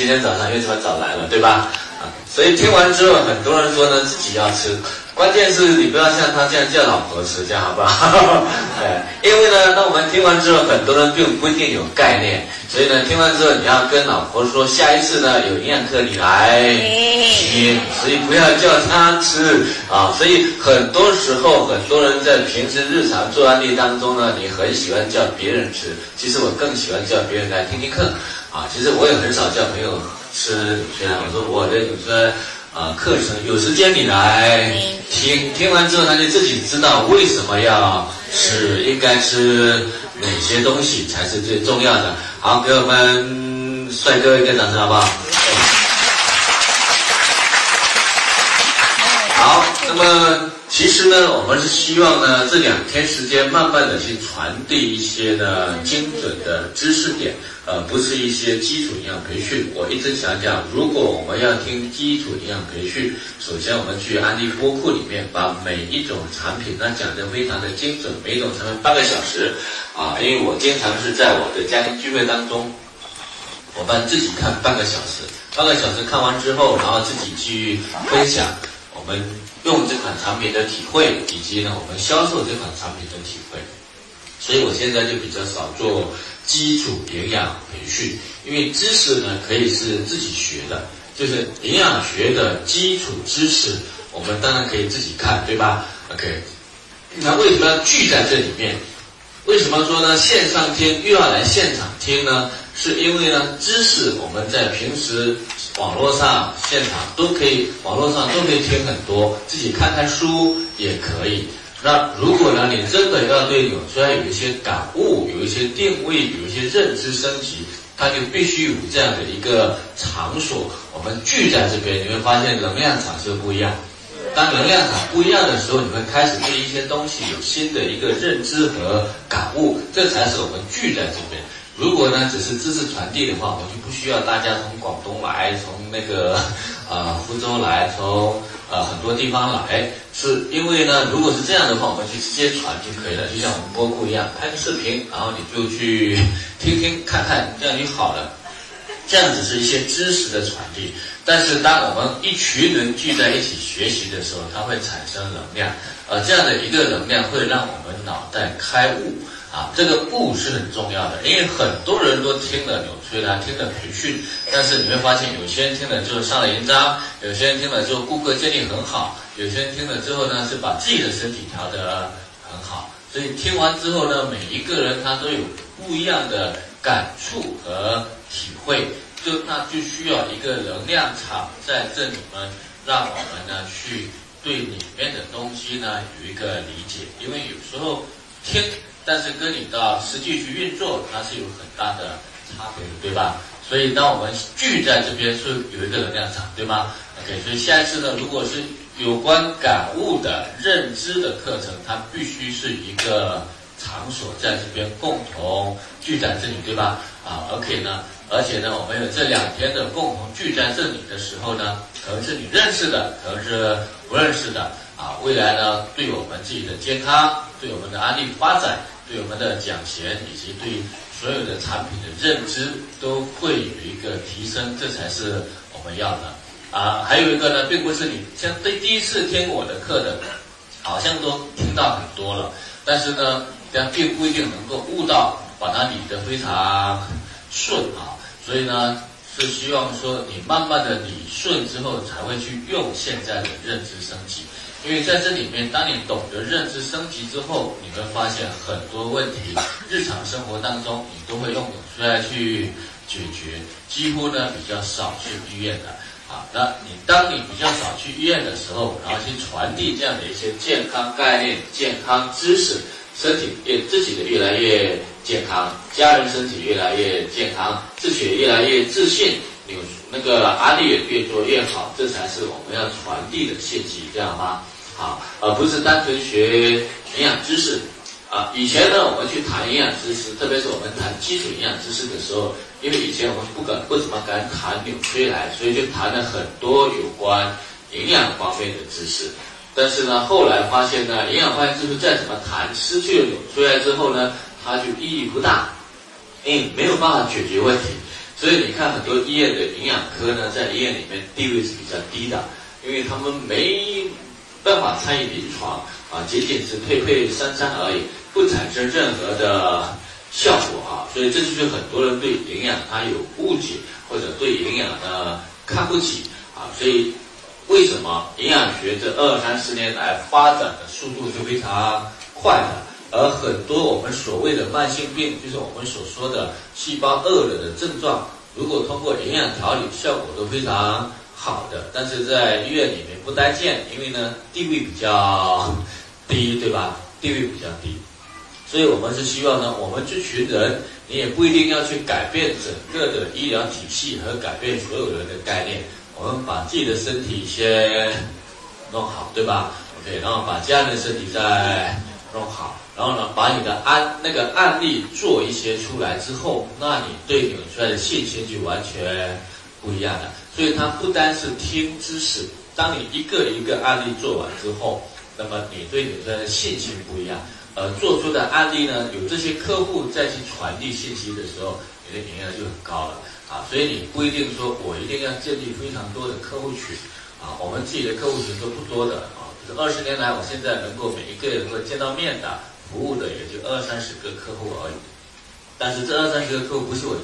今天早上又这么早来了，对吧？啊，所以听完之后，很多人说呢，自己要吃。关键是你不要像他这样叫老婆吃，这样好不好？哎，因为呢，当我们听完之后，很多人并不一定有概念，所以呢，听完之后你要跟老婆说，下一次呢有营养课你来听，所以不要叫他吃啊。所以很多时候，很多人在平时日常做案例当中呢，你很喜欢叫别人吃，其实我更喜欢叫别人来听听课啊。其实我也很少叫朋友吃，虽然我说我的有时啊，课程有时间你来听，听完之后他就自己知道为什么要吃，应该吃哪些东西才是最重要的。好，给我们帅哥一个掌声，好不好？好，那么。其实呢，我们是希望呢，这两天时间慢慢的去传递一些呢精准的知识点，呃，不是一些基础营养培训。我一直想讲，如果我们要听基础营养培训，首先我们去安利播库里面，把每一种产品呢讲得非常的精准，每一种产品半个小时，啊，因为我经常是在我的家庭聚会当中，我们自己看半个小时，半个小时看完之后，然后自己去分享我们。用这款产品的体会，以及呢我们销售这款产品的体会，所以我现在就比较少做基础营养培训，因为知识呢可以是自己学的，就是营养学的基础知识，我们当然可以自己看，对吧？OK，那为什么要聚在这里面？为什么说呢？线上听又要来现场听呢？是因为呢，知识我们在平时网络上、现场都可以，网络上都可以听很多，自己看看书也可以。那如果呢，你真的要对纽崔有一些感悟、有一些定位、有一些认知升级，它就必须有这样的一个场所，我们聚在这边，你会发现能量场是不一样。当能量场不一样的时候，你会开始对一些东西有新的一个认知和感悟，这才是我们聚在这边。如果呢只是知识传递的话，我就不需要大家从广东来，从那个啊 福州来，从呃很多地方来，是因为呢，如果是这样的话，我们就直接传就可以了，就像我们播库一样，拍个视频，然后你就去 听听看看，这样就好了。这样只是一些知识的传递，但是当我们一群人聚在一起学习的时候，它会产生能量，呃，这样的一个能量会让我们脑袋开悟。啊，这个悟是很重要的，因为很多人都听了纽崔莱，听了培训，但是你会发现，有些人听了之后上了营章，有些人听了之后顾客建立很好，有些人听了之后呢是把自己的身体调得很好。所以听完之后呢，每一个人他都有不一样的感触和体会，就那就需要一个能量场在这里面，让我们呢去对里面的东西呢有一个理解，因为有时候听。但是跟你的实际去运作，它是有很大的差别的，对吧？所以当我们聚在这边，是有一个能量场，对吗？OK，所以下一次呢，如果是有关感悟的认知的课程，它必须是一个场所在这边共同聚在这里，对吧？啊，OK 呢？而且呢，我们有这两天的共同聚在这里的时候呢，可能是你认识的，可能是不认识的。啊，未来呢，对我们自己的健康，对我们的安利发展，对我们的奖钱，以及对所有的产品的认知，都会有一个提升，这才是我们要的。啊，还有一个呢，并不是你像对第一次听我的课的，好像都听到很多了，但是呢，但并不一定能够悟到，把它理得非常顺啊。所以呢，是希望说你慢慢的理顺之后，才会去用现在的认知升级。因为在这里面，当你懂得认知升级之后，你会发现很多问题，日常生活当中你都会用出来去解决，几乎呢比较少去医院的。啊，那你当你比较少去医院的时候，然后去传递这样的一些健康概念、健康知识，身体越自己的越来越健康，家人身体越来越健康，自己越来越自信。有那个案例也越做越好，这才是我们要传递的信息，知道吗？好，而不是单纯学营养知识。啊，以前呢，我们去谈营养知识，特别是我们谈基础营养知识的时候，因为以前我们不敢不怎么敢谈纽崔莱，所以就谈了很多有关营养方面的知识。但是呢，后来发现呢，营养方面知识再怎么谈，失去了纽崔莱之后呢，它就意义不大，因为没有办法解决问题。所以你看很多医院的营养科呢，在医院里面地位是比较低的，因为他们没办法参与临床啊，仅仅是配配三餐而已，不产生任何的效果啊。所以这就是很多人对营养他有误解，或者对营养呢看不起啊。所以为什么营养学这二三十年来发展的速度是非常快的？而很多我们所谓的慢性病，就是我们所说的细胞饿了的症状，如果通过营养调理，效果都非常好的。但是在医院里面不待见，因为呢地位比较低，对吧？地位比较低，所以我们是希望呢，我们这群人，你也不一定要去改变整个的医疗体系和改变所有人的概念，我们把自己的身体先弄好，对吧？OK，然后把家人的身体再弄好。然后呢，把你的案那个案例做一些出来之后，那你对纽崔莱的信心就完全不一样了。所以它不单是听知识，当你一个一个案例做完之后，那么你对纽崔莱的信心不一样。呃做出的案例呢，有这些客户再去传递信息的时候，你的营业额就很高了啊。所以你不一定说我一定要建立非常多的客户群啊，我们自己的客户群都不多的二十年来，我现在能够每一个人都见到面的。服务的也就二三十个客户而已，但是这二三十个客户不是我，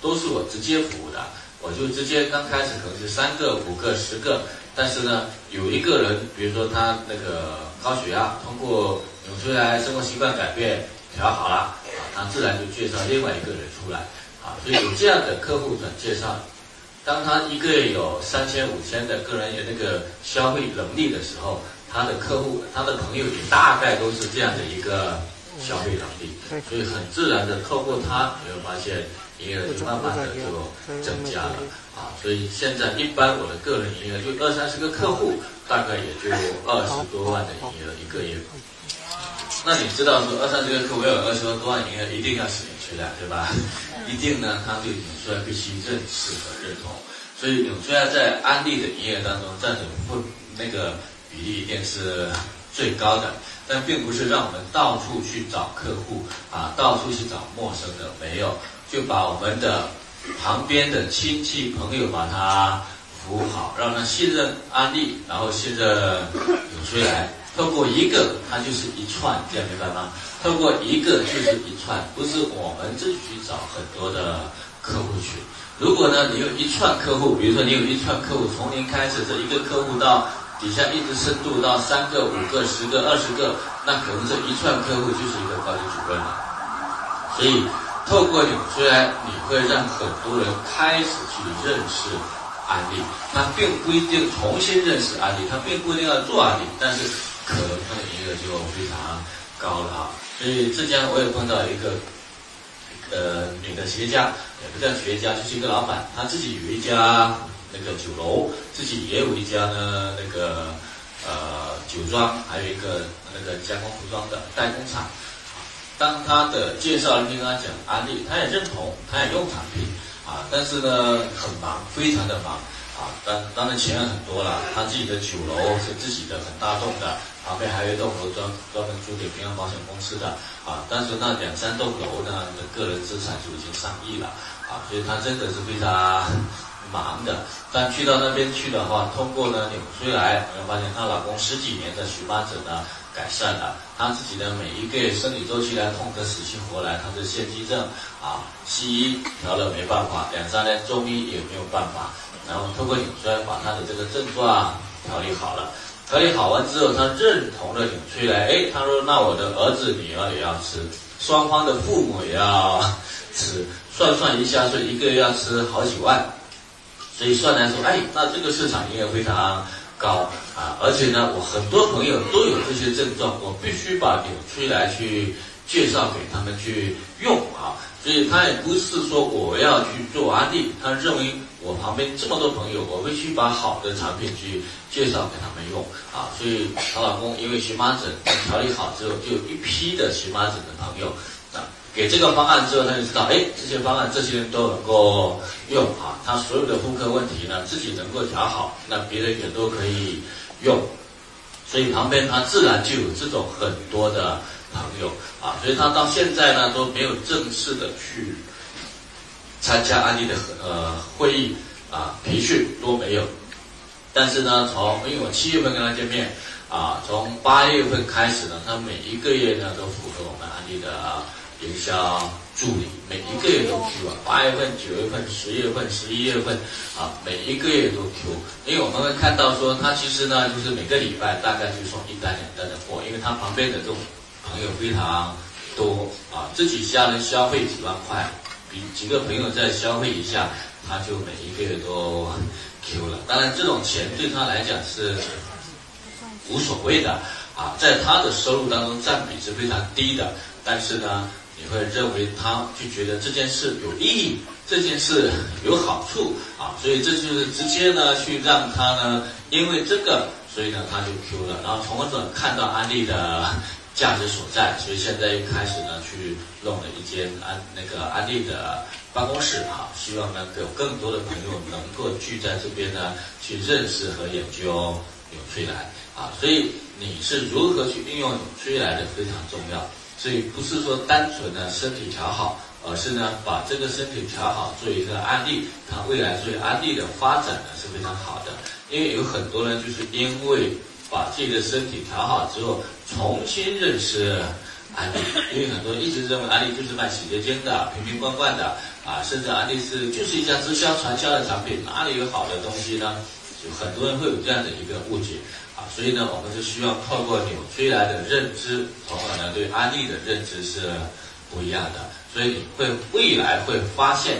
都是我直接服务的，我就直接刚开始可能是三个、五个、十个，但是呢，有一个人，比如说他那个高血压，通过纽崔莱生活习惯改变调好了，啊，他自然就介绍另外一个人出来，啊，所以有这样的客户转介绍，当他一个月有三千、五千的个人的那个消费能力的时候。他的客户，他的朋友也大概都是这样的一个消费能力，所以很自然的透过他，你会发现营业额就慢慢的就增加了啊。所以现在一般我的个人营业额就二三十个客户，大概也就二十多万的营业额一个月。那你知道说二三十个客户要有二十多万营业额，一定要使用出来，对吧？一定呢，他对纽崔莱必须认识和认同。所以纽崔莱在安利的营业额当中占有不那个。比例一定是最高的，但并不是让我们到处去找客户啊，到处去找陌生的，没有，就把我们的旁边的亲戚朋友把他服务好，让他信任安利，然后信任纽崔莱。透过一个，它就是一串，这样明白吗？透过一个就是一串，不是我们自己去找很多的客户群。如果呢，你有一串客户，比如说你有一串客户，从零开始，这一个客户到。底下一直深度到三个、五个、十个、二十个，那可能这一串客户就是一个高级主任了。所以透过你，虽然你会让很多人开始去认识安利，他并不一定重新认识安利，他并不一定要做安利，但是可能他的营业额就非常高了啊。所以浙江我也碰到一个呃女的企业家，也不叫企业家，就是一个老板，他自己有一家。那个酒楼自己也有一家呢，那个呃酒庄，还有一个那个加工服装的代工厂。当他的介绍人跟他讲安利，他也认同，他也用产品啊，但是呢很忙，非常的忙啊。当当然钱很多了，他自己的酒楼是自己的很大栋的，旁边还有一栋楼专专门租给平安保险公司的啊。但是那两三栋楼呢的个人资产就已经上亿了啊，所以他真的是非常。忙的，但去到那边去的话，通过呢纽崔莱，我们发现她老公十几年的荨麻疹呢改善了，她自己的每一个生理周期来痛得死去活来，她是腺肌症啊，西医调了。没办法，两三年中医也没有办法，然后通过纽崔莱把她的这个症状调理好了，调理好完之后，她认同了。纽崔莱，哎，她说那我的儿子女儿也要吃，双方的父母也要吃，算算一下，说一个月要吃好几万。所以算来说，哎，那这个市场营业非常高啊！而且呢，我很多朋友都有这些症状，我必须把纽崔莱去介绍给他们去用啊！所以他也不是说我要去做安利，他认为我旁边这么多朋友，我必须把好的产品去介绍给他们用啊！所以她老公因为荨麻疹调理好之后，就有一批的荨麻疹的朋友。给这个方案之后，他就知道，哎，这些方案这些人都能够用啊，他所有的妇科问题呢，自己能够调好，那别人也都可以用，所以旁边他自然就有这种很多的朋友啊，所以他到现在呢都没有正式的去参加安利的呃会议啊培训都没有。但是呢，从因为我七月份跟他见面啊，从八月份开始呢，他每一个月呢都符合我们安利的营销助理，每一个月都 Q 啊，八月份、九月份、十月份、十一月份啊，每一个月都 Q。因为我们会看到说，他其实呢，就是每个礼拜大概就送一单两单的货，因为他旁边的这种朋友非常多啊，自己家人消费几万块，比几个朋友再消费一下，他就每一个月都。Q 了，当然这种钱对他来讲是无所谓的啊，在他的收入当中占比是非常低的，但是呢，你会认为他就觉得这件事有意义，这件事有好处啊，所以这就是直接呢去让他呢，因为这个，所以呢他就 Q 了，然后从而看到安利的价值所在，所以现在又开始呢去弄了一间安那个安利的。办公室啊，希望呢有更多的朋友能够聚在这边呢，去认识和研究纽崔莱啊。所以你是如何去运用纽崔莱的非常重要。所以不是说单纯的身体调好，而是呢把这个身体调好做一个安利，它未来作为安利的发展呢是非常好的。因为有很多人就是因为把自己的身体调好之后，重新认识。安利，因为很多人一直认为安利就是卖洗洁精的，瓶瓶罐罐的啊，甚至安利是就是一家直销传销的产品，哪里有好的东西呢？就很多人会有这样的一个误解所以呢，我们是需要透过纽崔莱的认知，从而呢对安利的认知是不一样的，所以你会未来会发现，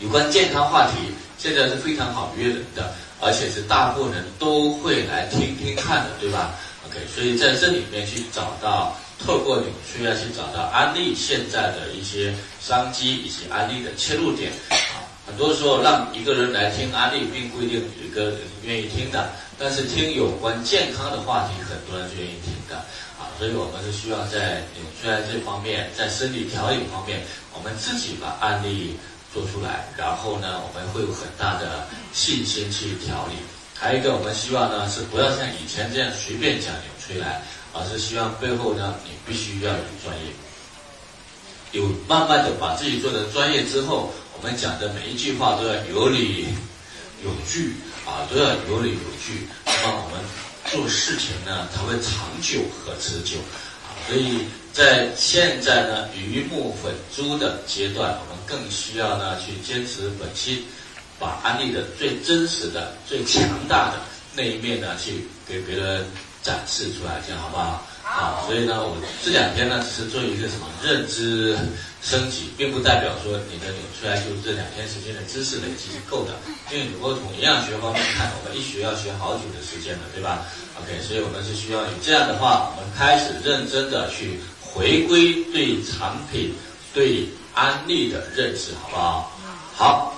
有关健康话题现在是非常好约人的，而且是大部分人都会来听听看的，对吧？OK，所以在这里面去找到。透过纽崔莱去找到安利现在的一些商机以及安利的切入点，很多时候让一个人来听安利，并不一定有一个人愿意听的，但是听有关健康的话题，很多人是愿意听的啊，所以我们是需要在纽崔莱这方面，在身体调理方面，我们自己把案例做出来，然后呢，我们会有很大的信心去调理。还有一个，我们希望呢是不要像以前这样随便讲纽崔莱。而是希望背后呢，你必须要有专业，有慢慢的把自己做的专业之后，我们讲的每一句话都要有理有据啊，都要有理有据，那么我们做事情呢才会长久和持久啊。所以在现在呢，鱼目混珠的阶段，我们更需要呢去坚持本心，把安利的最真实的、最强大的那一面呢，去给别人。展示出来，这样好不好？好，所以呢，我这两天呢，只是做一个什么认知升级，并不代表说你的扭出来就这两天时间的知识累积是够的。因为如果从营养学方面看，我们一学要学好久的时间了，对吧？OK，所以我们是需要你这样的话，我们开始认真的去回归对产品、对安利的认识，好不好？好，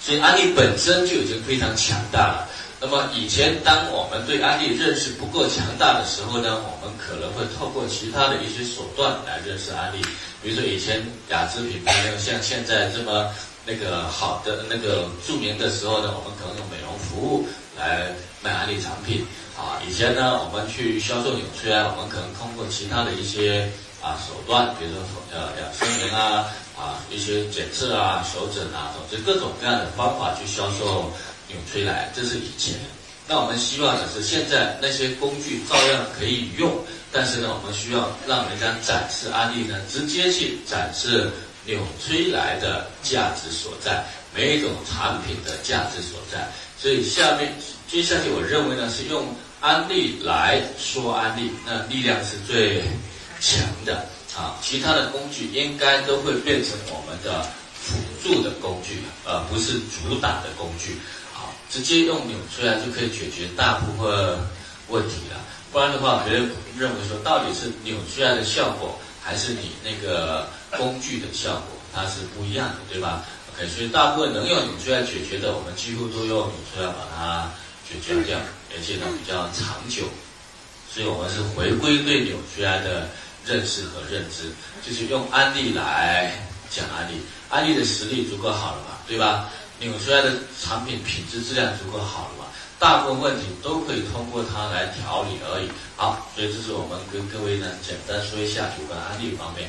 所以安利本身就已经非常强大了。那么以前，当我们对安利认识不够强大的时候呢，我们可能会透过其他的一些手段来认识安利。比如说以前雅姿品牌没有像现在这么那个好的那个著名的时候呢，我们可能用美容服务来卖安利产品啊。以前呢，我们去销售纽崔莱，我们可能通过其他的一些啊手段，比如说呃养生棉啊啊一些检测啊手诊啊，总之各种各样的方法去销售。纽崔莱，这是以前。那我们希望的是，现在那些工具照样可以用，但是呢，我们需要让人家展示案例呢，直接去展示纽崔莱的价值所在，每一种产品的价值所在。所以下面接下去，我认为呢，是用案例来说案例，那力量是最强的啊。其他的工具应该都会变成我们的辅助的工具，而不是主打的工具。直接用纽崔莱就可以解决大部分问题了，不然的话，别人认为说到底是纽崔莱的效果，还是你那个工具的效果，它是不一样的，对吧？OK，所以大部分能用纽崔莱解决的，我们几乎都用纽崔莱把它解决掉，而且呢比较长久。所以我们是回归对纽崔莱的认识和认知，就是用案例来讲案例，案例的实力足够好了嘛，对吧？纽崔莱的产品品质质量足够好了？大部分问题都可以通过它来调理而已。好，所以这是我们跟各位呢简单说一下有关案例方面。